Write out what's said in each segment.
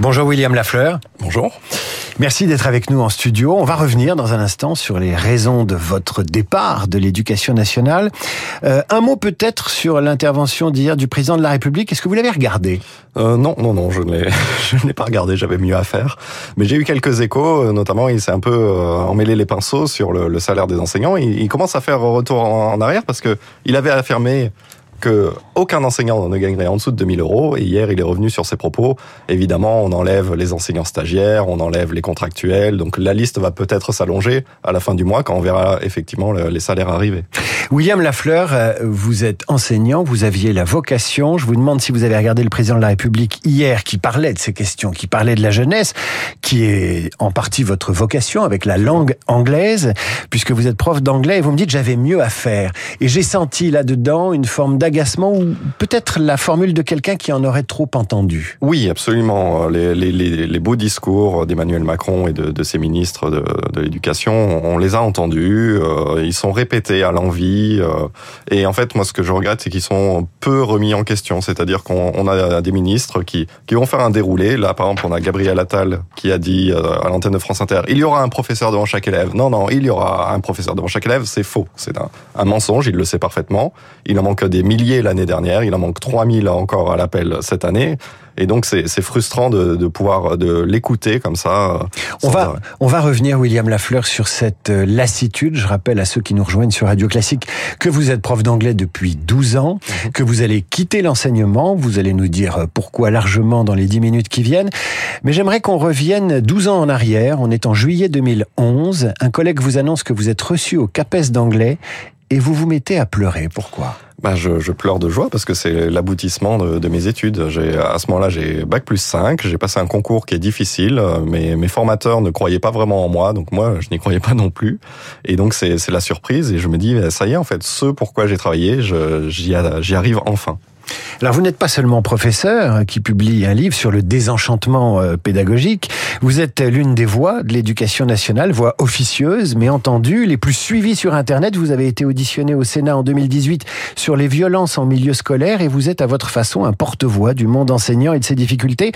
Bonjour William Lafleur. Bonjour. Merci d'être avec nous en studio. On va revenir dans un instant sur les raisons de votre départ de l'éducation nationale. Euh, un mot peut-être sur l'intervention d'hier du président de la République. Est-ce que vous l'avez regardé? Euh, Non, non, non, je ne l'ai, pas regardé. J'avais mieux à faire. Mais j'ai eu quelques échos. euh, Notamment, il s'est un peu euh, emmêlé les pinceaux sur le, le salaire des enseignants. Il, il commence à faire retour en, en arrière parce que il avait affirmé que aucun enseignant ne gagnerait en dessous de 2000 euros. Et hier, il est revenu sur ses propos. Évidemment, on enlève les enseignants stagiaires, on enlève les contractuels. Donc la liste va peut-être s'allonger à la fin du mois quand on verra effectivement le- les salaires arriver. William Lafleur, euh, vous êtes enseignant, vous aviez la vocation. Je vous demande si vous avez regardé le président de la République hier qui parlait de ces questions, qui parlait de la jeunesse, qui est en partie votre vocation avec la langue anglaise, puisque vous êtes prof d'anglais et vous me dites j'avais mieux à faire. Et j'ai senti là-dedans une forme d'agacement ou peut-être la formule de quelqu'un qui en aurait trop entendu. Oui, absolument. Les, les, beaux discours d'Emmanuel Macron et de, ses ministres de, l'éducation, on les a entendus. euh, ils sont répétés à l'envi. euh, et en fait, moi, ce que je regrette, c'est qu'ils sont peu remis en question. C'est-à-dire qu'on on a des ministres qui, qui vont faire un déroulé. Là, par exemple, on a Gabriel Attal qui a dit euh, à l'antenne de France Inter, il y aura un professeur devant chaque élève. Non, non, il y aura un professeur devant chaque élève. C'est faux. C'est un mensonge. Il le sait parfaitement. Il en manque des milliers l'année dernière. Il en manque 3000 encore à l'appel cette année. Et donc, c'est frustrant de, de pouvoir de l'écouter comme ça. On va, arrêt. on va revenir, William Lafleur, sur cette euh, lassitude. Je rappelle à ceux qui nous rejoignent sur Radio Classique que vous êtes prof d'anglais depuis 12 ans, que vous allez quitter l'enseignement. Vous allez nous dire euh, pourquoi largement dans les 10 minutes qui viennent. Mais j'aimerais qu'on revienne 12 ans en arrière. On est en juillet 2011. Un collègue vous annonce que vous êtes reçu au CAPES d'anglais et vous vous mettez à pleurer. Pourquoi? Bah, je, je pleure de joie parce que c'est l'aboutissement de, de mes études. J'ai à ce moment-là, j'ai bac plus 5, j'ai passé un concours qui est difficile, euh, mais mes formateurs ne croyaient pas vraiment en moi, donc moi, je n'y croyais pas non plus. Et donc, c'est c'est la surprise et je me dis, ça y est, en fait, ce pourquoi j'ai travaillé, j'y arrive enfin. Alors vous n'êtes pas seulement professeur euh, qui publie un livre sur le désenchantement euh, pédagogique, vous êtes l'une des voix de l'éducation nationale, voix officieuse mais entendue, les plus suivies sur Internet. Vous avez été auditionné au Sénat en 2018 sur les violences en milieu scolaire et vous êtes à votre façon un porte-voix du monde enseignant et de ses difficultés.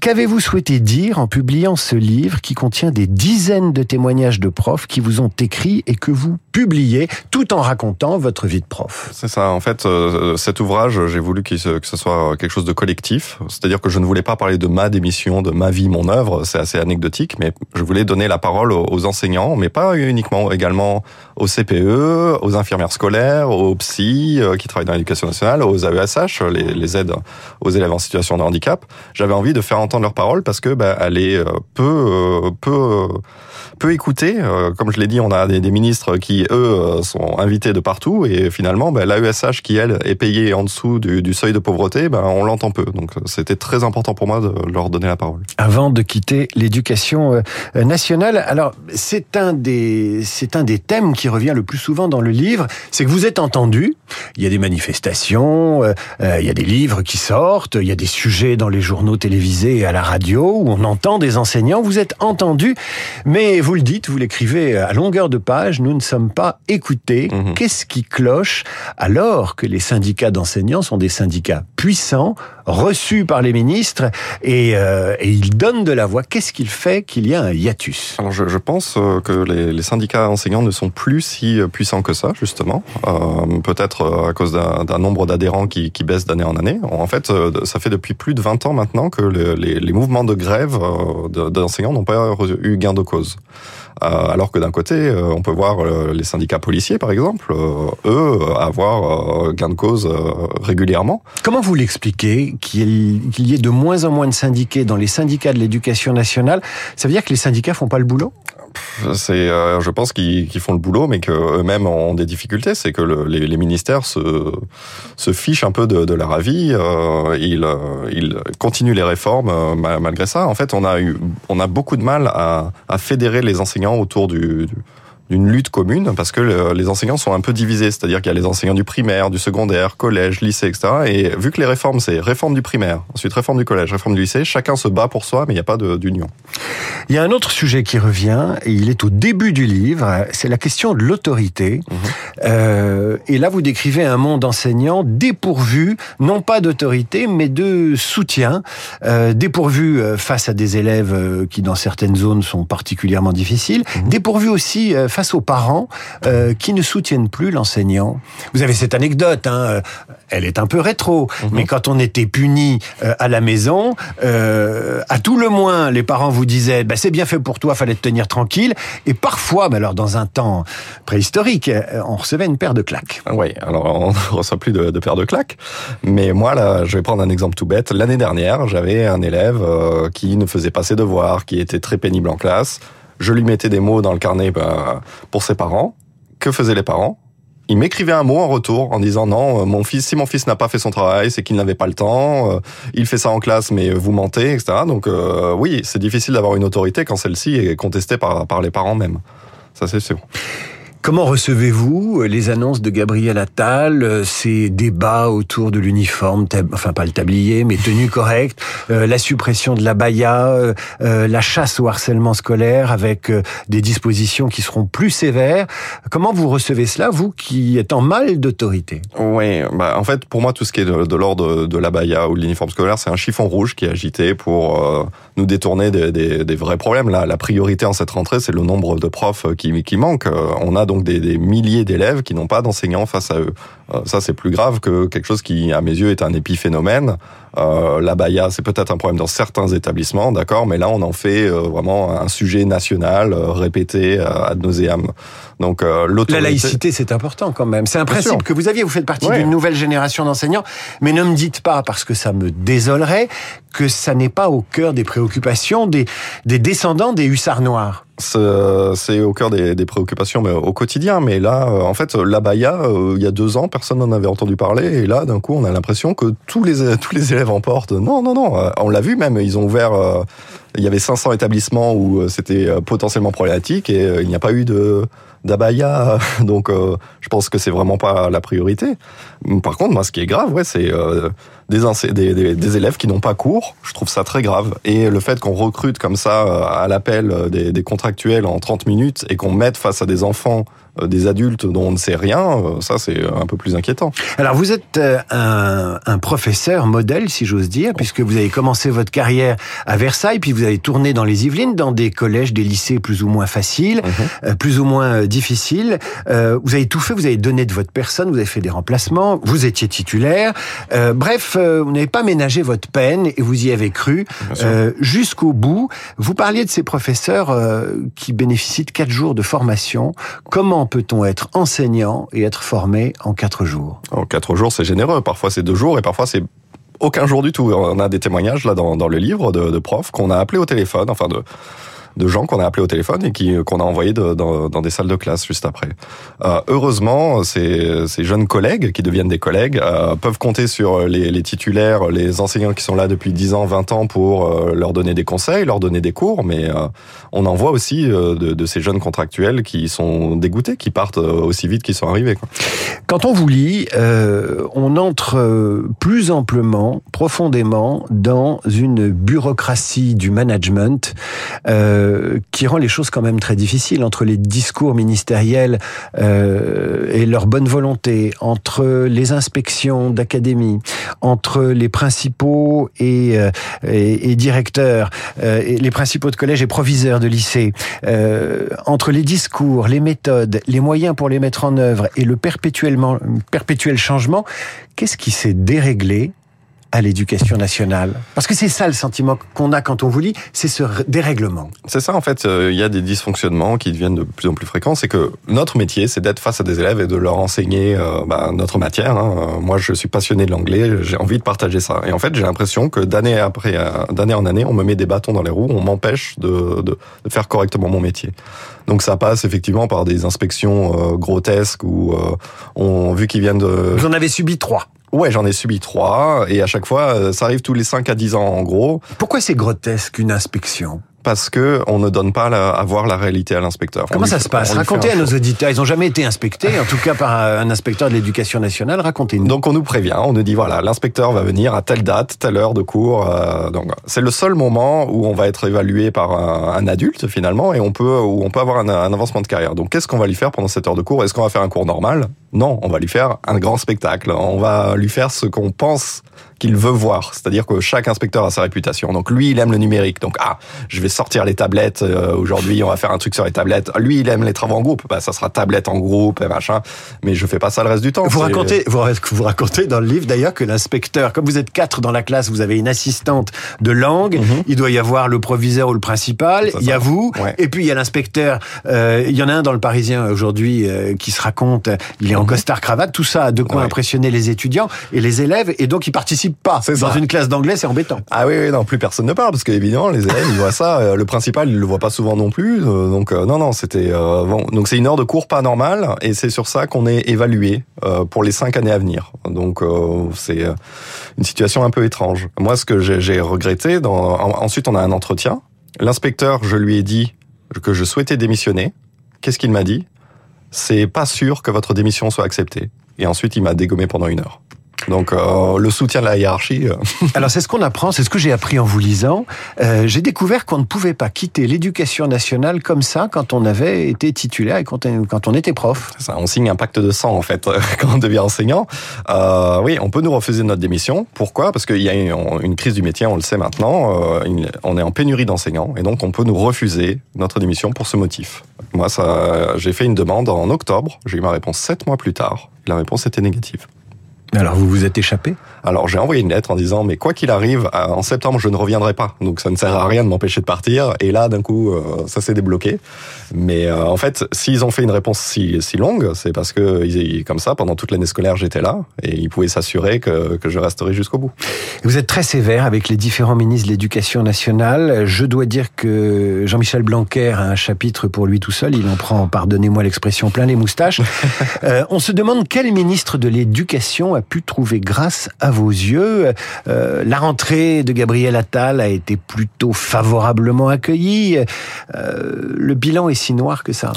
Qu'avez-vous souhaité dire en publiant ce livre qui contient des dizaines de témoignages de profs qui vous ont écrit et que vous publiez tout en racontant votre vie de prof C'est ça. En fait, euh, cet ouvrage, j'ai voulu que ce soit quelque chose de collectif. C'est-à-dire que je ne voulais pas parler de ma démission, de ma vie, mon œuvre. C'est assez anecdotique, mais je voulais donner la parole aux enseignants, mais pas uniquement, également aux CPE, aux infirmières scolaires, aux psy euh, qui travaillent dans l'éducation nationale, aux AESH, les, les aides aux élèves en situation de handicap. J'avais envie de faire entendre leur parole parce que bah, elle est euh, peu, peu, peu écoutée. Comme je l'ai dit, on a des ministres qui eux euh, sont invités de partout et finalement, bah, l'AESH qui elle est payée en dessous du, seuil de pauvreté, bah, on l'entend peu. Donc c'était très important pour moi de leur donner la parole. avant de quitter l'éducation euh, nationale. Alors, c'est un des c'est un des thèmes qui revient le plus souvent dans le livre, c'est que vous êtes entendu. Il y a des manifestations, euh, euh, il y a des livres qui sortent, il y a des sujets dans les journaux télévisés et à la radio où on entend des enseignants. Vous êtes entendu, mais vous le dites, vous l'écrivez à longueur de page. Nous ne sommes pas écoutés. Mhm. Qu'est-ce qui cloche alors que les syndicats d'enseignants sont des syndicats puissants, reçus par les ministres et, euh, et ils donnent de la voix? Qu'est-ce qu'il fait qu'il y a un hiatus? Alors je, je pense euh, que les, les syndicats enseignants ne sont plus si euh, puissants que ça, justement. Euh, Peut-être à cause d'un nombre d'adhérents qui, qui baisse d'année en année. En fait, ça fait depuis plus de 20 ans maintenant que le- les, les mouvements de grève de- d'enseignants n'ont pas eu gain de cause. Euh, alors que d'un côté, euh, on peut voir euh, les syndicats policiers, par exemple, eux, avoir gain de cause régulièrement. Comment vous l'expliquez qu'il qu'il y ait de moins en moins de syndiqués dans les syndicats de l'éducation nationale? Ça veut dire que les syndicats font pas le boulot? C'est, euh, je pense qu'ils font le boulot, mais qu'eux-mêmes ont des difficultés. C'est que le- les, les ministères se, se fichent un peu de, de leur avis. Euh, ils, euh, ils continuent les réformes euh, ma- malgré ça. En fait, on a eu, on a beaucoup de mal à, à fédérer les enseignants autour du, du d'une lutte commune parce que les enseignants sont un peu divisés, c'est-à-dire qu'il y a les enseignants du primaire, du secondaire, collège, lycée, etc. Et vu que les réformes, c'est réforme du primaire, ensuite réforme du collège, réforme du lycée, chacun se bat pour soi, mais il n'y a pas d'union. Il y a un autre sujet qui revient, et il est au début du livre, c'est la question de l'autorité. Mhm. Euh, et là, vous décrivez un monde enseignant dépourvu, non pas d'autorité, mais de soutien, euh, dépourvu euh, face à des élèves euh, qui, dans certaines zones, sont particulièrement difficiles, mhm. dépourvu aussi euh, face aux parents euh, qui ne soutiennent plus l'enseignant. Vous avez cette anecdote, hein, euh, elle est un peu rétro, mhm. mais quand on était puni à la maison, à tout le moins, les parents vous disaient bah, c'est bien fait pour toi, fallait te tenir tranquille. Et parfois, mais alors dans un temps préhistorique, on recevait une paire de claques. Ah oui, alors on ne reçoit plus de, de paire de claques. Mais moi, là, je vais prendre un exemple tout bête. L'année dernière, j'avais un élève qui ne faisait pas ses devoirs, qui était très pénible en classe je lui mettais des mots dans le carnet bah, pour ses parents. Que faisaient les parents? Il m'écrivait un mot en retour en disant non, euh, mon fils, si mon fils n'a pas fait son travail, c'est qu'il n'avait pas le temps. Euh, il fait ça en classe, mais vous mentez, etc. Donc euh, oui, c'est difficile d'avoir une autorité quand celle-ci est contestée par par les parents même. Ça c'est sûr. Comment recevez-vous euh, les annonces de Gabriel Attal, euh, ces débats autour de l'uniforme, enfin pas le tablier, mais tenue correcte, euh, la suppression de la baya, la chasse au harcèlement scolaire avec des dispositions qui seront plus sévères? Comment vous recevez cela, vous qui êtes en mal d'autorité? Oui, bah en fait pour moi tout ce qui est de, l'ordre de la baya ou de l'uniforme scolaire, c'est un chiffon rouge qui est agité pour nous détourner des, vrais problèmes. Là, la priorité en cette rentrée, c'est le nombre de profs qui, qui manque. On a donc des, milliers d'élèves qui n'ont pas d'enseignants face à eux. Euh, ça, c'est plus grave que quelque chose qui, à mes yeux, est un épiphénomène. Euh, la baya, c'est peut-être un problème dans certains établissements, d'accord, mais là, on en fait euh, vraiment un sujet national euh, répété ad nauseam. Donc. La laïcité, c'est important quand même. C'est un principe que vous aviez. Vous faites partie d'une nouvelle génération d'enseignants, mais ne me dites pas, parce que ça me désolerait, que ça n'est pas au cœur des préoccupations des, des descendants des hussards noirs c'est au cœur des, des, préoccupations mais au quotidien. Mais là, en fait, la baya, il y a deux ans, personne n'en avait entendu parler. Et là, d'un coup, on a l'impression que tous les, tous les élèves en portent. Non, non, non. Euh, on l'a vu même. Ils ont ouvert. Euh, il y avait 500 établissements où euh, c'était potentiellement problématique et il n'y a pas eu de d'abaya. Donc, je pense que c'est vraiment pas la priorité. Par contre, moi, ce qui est grave, ouais, c'est des, des, élèves qui n'ont pas cours. Je trouve ça très grave. Et le fait qu'on recrute comme ça à l'appel des, contractuels en 30 minutes et qu'on mette face à des enfants euh, des adultes dont on ne sait rien, euh, ça c'est un peu plus inquiétant. Alors vous êtes euh, un, professeur modèle, si j'ose dire, puisque vous avez commencé votre carrière à Versailles, puis vous tourné dans les Yvelines, dans des collèges, des lycées plus ou moins faciles, mhm. plus ou moins difficiles. vous avez tout fait, vous avez donné de votre personne, vous avez fait des remplacements, vous étiez titulaire. bref, vous n'avez pas ménagé votre peine et vous y avez cru jusqu'au bout. Vous parliez de ces professeurs qui bénéficient de quatre jours de formation. Comment peut-on être enseignant et être formé en quatre jours? En quatre jours, c'est généreux. Parfois, c'est deux jours et parfois, c'est aucun jour du tout. On a des témoignages là dans, le livre de, de profs qu'on a appelés au téléphone, enfin de de gens qu'on a appelés au téléphone et qui qu'on a envoyés dans, dans, des salles de classe juste après. Euh, heureusement, ces, ces, jeunes collègues qui deviennent des collègues euh, peuvent compter sur les, les, titulaires, les enseignants qui sont là depuis 10 ans, 20 ans pour euh, leur donner des conseils, leur donner des cours, mais euh, on en voit aussi euh, de, ces jeunes contractuels qui sont dégoûtés, qui partent aussi vite qu'ils sont arrivés. Quand on vous lit, on entre plus amplement, profondément dans une bureaucratie du management. Euh, euh, qui rend les choses quand même très difficiles entre les discours ministériels euh, et leur bonne volonté, entre les inspections d'académie, entre les principaux et, euh, et, directeurs, et les principaux de collège et proviseurs de lycée, entre les discours, les méthodes, les moyens pour les mettre en œuvre et le perpétuellement, perpétuel changement, qu'est-ce qui s'est déréglé à l'éducation nationale Parce que c'est ça le sentiment qu'on a quand on vous lit, c'est ce dérèglement. C'est ça en fait, euh, il y a des dysfonctionnements qui deviennent de plus en plus fréquents. C'est que notre métier, c'est d'être face à des élèves et de leur enseigner euh, bah, notre matière. Hein. Euh, moi, je suis passionné de l'anglais, j'ai envie de partager ça. Et en fait, j'ai l'impression que d'année après, d'année en année, on me met des bâtons dans les roues, on m'empêche de, de, de, faire correctement mon métier. Donc ça passe effectivement par des inspections grotesques où on vu qu'ils viennent de. Vous en avez subi trois. Ouais, j'en ai subi trois, et à chaque fois, euh, ça arrive tous les 5 à 10 ans en gros. Pourquoi c'est grotesque une inspection? Parce que on ne donne pas à voir la réalité à l'inspecteur. Comment ça se passe? Racontez à nos auditeurs. Ils n'ont jamais été inspectés, en tout cas par un inspecteur de l'éducation nationale. Racontez-nous. Donc on nous prévient, on nous dit voilà, l'inspecteur va venir à telle date, telle heure de cours. Euh, donc c'est le seul moment où on va être évalué par un, adulte finalement et on peut où on peut avoir un, un avancement de carrière. Donc qu'est-ce qu'on va lui faire pendant cette heure de cours? Est-ce qu'on va faire un cours normal? Non, on va lui faire un grand spectacle. On va lui faire ce qu'on pense qu'il veut voir. C'est-à-dire que chaque inspecteur a sa réputation. Donc lui, il aime le numérique. Donc ah, je vais sortir les tablettes euh, aujourd'hui. On va faire un truc sur les tablettes. Lui, il aime les travaux en groupe. Bah ça sera tablette en groupe et machin. Mais je fais pas ça le reste du temps. Vous racontez, vous, vous racontez dans le livre d'ailleurs que l'inspecteur, comme vous êtes quatre dans la classe, vous avez une assistante de langue. Mhm. Il doit y avoir le proviseur ou le principal. Il y a vous. Et puis il y a l'inspecteur. Euh, il y en a un dans le Parisien aujourd'hui euh, qui se raconte. Il est en mhm. costard cravate. Tout ça a de quoi impressionner les étudiants et les élèves. Et donc il participe pas. Dans une classe d'anglais, c'est embêtant. Ah oui, oui, non, plus personne ne parle parce qu'évidemment, les élèves, ils voient ça. Euh, le principal, il le voit pas souvent non plus. Euh, donc euh, non, non, c'était bon. Donc c'est une heure de cours pas normale et c'est sur ça qu'on est évalué pour les cinq années à venir. Donc c'est une situation un peu étrange. Moi, ce que j'ai regretté, dans... ensuite on a un entretien. L'inspecteur, je lui ai dit que je souhaitais démissionner. Qu'est-ce qu'il m'a dit? C'est pas sûr que votre démission soit acceptée. Et ensuite, il m'a dégommé pendant une heure. Donc euh, le soutien de la hiérarchie. Euh. Alors c'est ce qu'on apprend, c'est ce que j'ai appris en vous lisant. Euh, j'ai découvert qu'on ne pouvait pas quitter l'éducation nationale comme ça quand on avait été titulaire et quand, on était prof. Ça, on signe un pacte de sang en fait quand on devient enseignant. Euh, oui, on peut nous refuser notre démission. Pourquoi? Parce qu'il y a une, une, crise du métier, on le sait maintenant. Euh, on est en pénurie d'enseignants et donc on peut nous refuser notre démission pour ce motif. Moi, j'ai fait une demande en octobre. J'ai eu ma réponse sept mois plus tard. La réponse était négative. Alors vous vous êtes échappé? Alors j'ai envoyé une lettre en disant mais quoi qu'il arrive en septembre je ne reviendrai pas donc ça ne sert à rien de m'empêcher de partir et là d'un coup euh, ça s'est débloqué mais euh, en fait s'ils ont fait une réponse si, si longue c'est parce que comme ça pendant toute l'année scolaire j'étais là et ils pouvaient s'assurer que, que je resterai jusqu'au bout. Vous êtes très sévère avec les différents ministres de l'éducation nationale. Je dois dire que Jean-Michel Blanquer a un chapitre pour lui tout seul. Il en prend, pardonnez-moi l'expression, plein les moustaches. euh, on se demande quel ministre de l'éducation a pu trouver grâce à vos yeux. Euh, la rentrée de Gabriel Attal a été plutôt favorablement accueillie. Euh, le bilan est si noir que ça.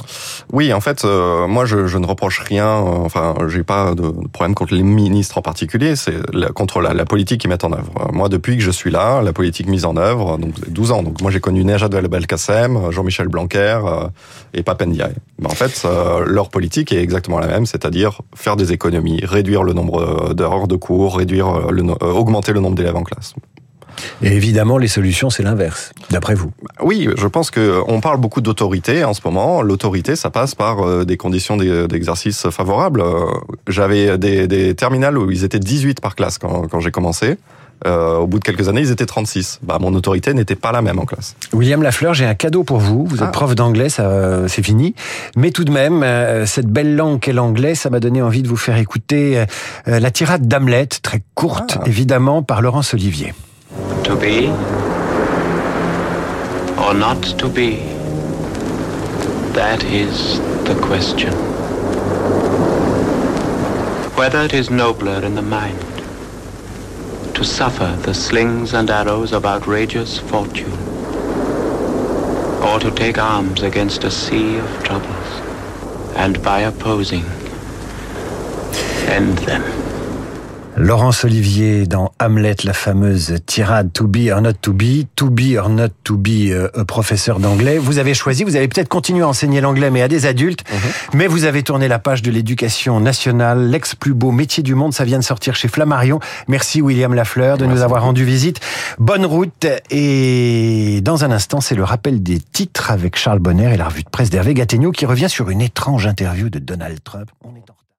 Oui, en fait, euh, moi je, ne reproche rien. enfin, j'ai pas de problème contre les ministres en particulier. C'est contre la, politique qu'ils mettent en œuvre. Moi, depuis que je suis là, la politique mise en œuvre, donc 12 ans. Donc moi, j'ai connu Nejat Belkacem, Jean-Michel Blanquer et Papendiaï. Mais en fait, leur politique est exactement la même, c'est-à-dire faire des économies, réduire le nombre d'heures de cours, réduire, euh, le, euh, augmenter le nombre d'élèves en classe. Et évidemment, les solutions, c'est l'inverse, d'après vous. Oui, je pense que on parle beaucoup d'autorité en ce moment. L'autorité, ça passe par des conditions d'exercice favorables. J'avais des, des terminales où ils étaient 18 par classe quand, quand j'ai commencé. Euh, au bout de quelques années, ils étaient 36. Bah, mon autorité n'était pas la même en classe. William Lafleur, j'ai un cadeau pour vous. Vous êtes ah. prof d'anglais, ça, c'est fini. Mais tout de même, euh, cette belle langue qu'est l'anglais, ça m'a donné envie de vous faire écouter euh, la tirade d'Hamlet, très courte, ah. évidemment, par Laurence Olivier. To be or not to be, that is the question. Whether it is nobler in the mind to suffer the slings and arrows of outrageous fortune, or to take arms against a sea of troubles, and by opposing, end them. Laurence Olivier dans Hamlet, la fameuse tirade To be or not to be, to be or not to be, euh, professeur d'anglais. Vous avez choisi, vous avez peut-être continué à enseigner l'anglais, mais à des adultes, mhm. mais vous avez tourné la page de l'éducation nationale, l'ex plus beau métier du monde, ça vient de sortir chez Flammarion. Merci William Lafleur de nous avoir rendu visite. Bonne route et dans un instant, c'est le rappel des titres avec Charles Bonner et la revue de presse d'Hervé Gattegno qui revient sur une étrange interview de Donald Trump. On est en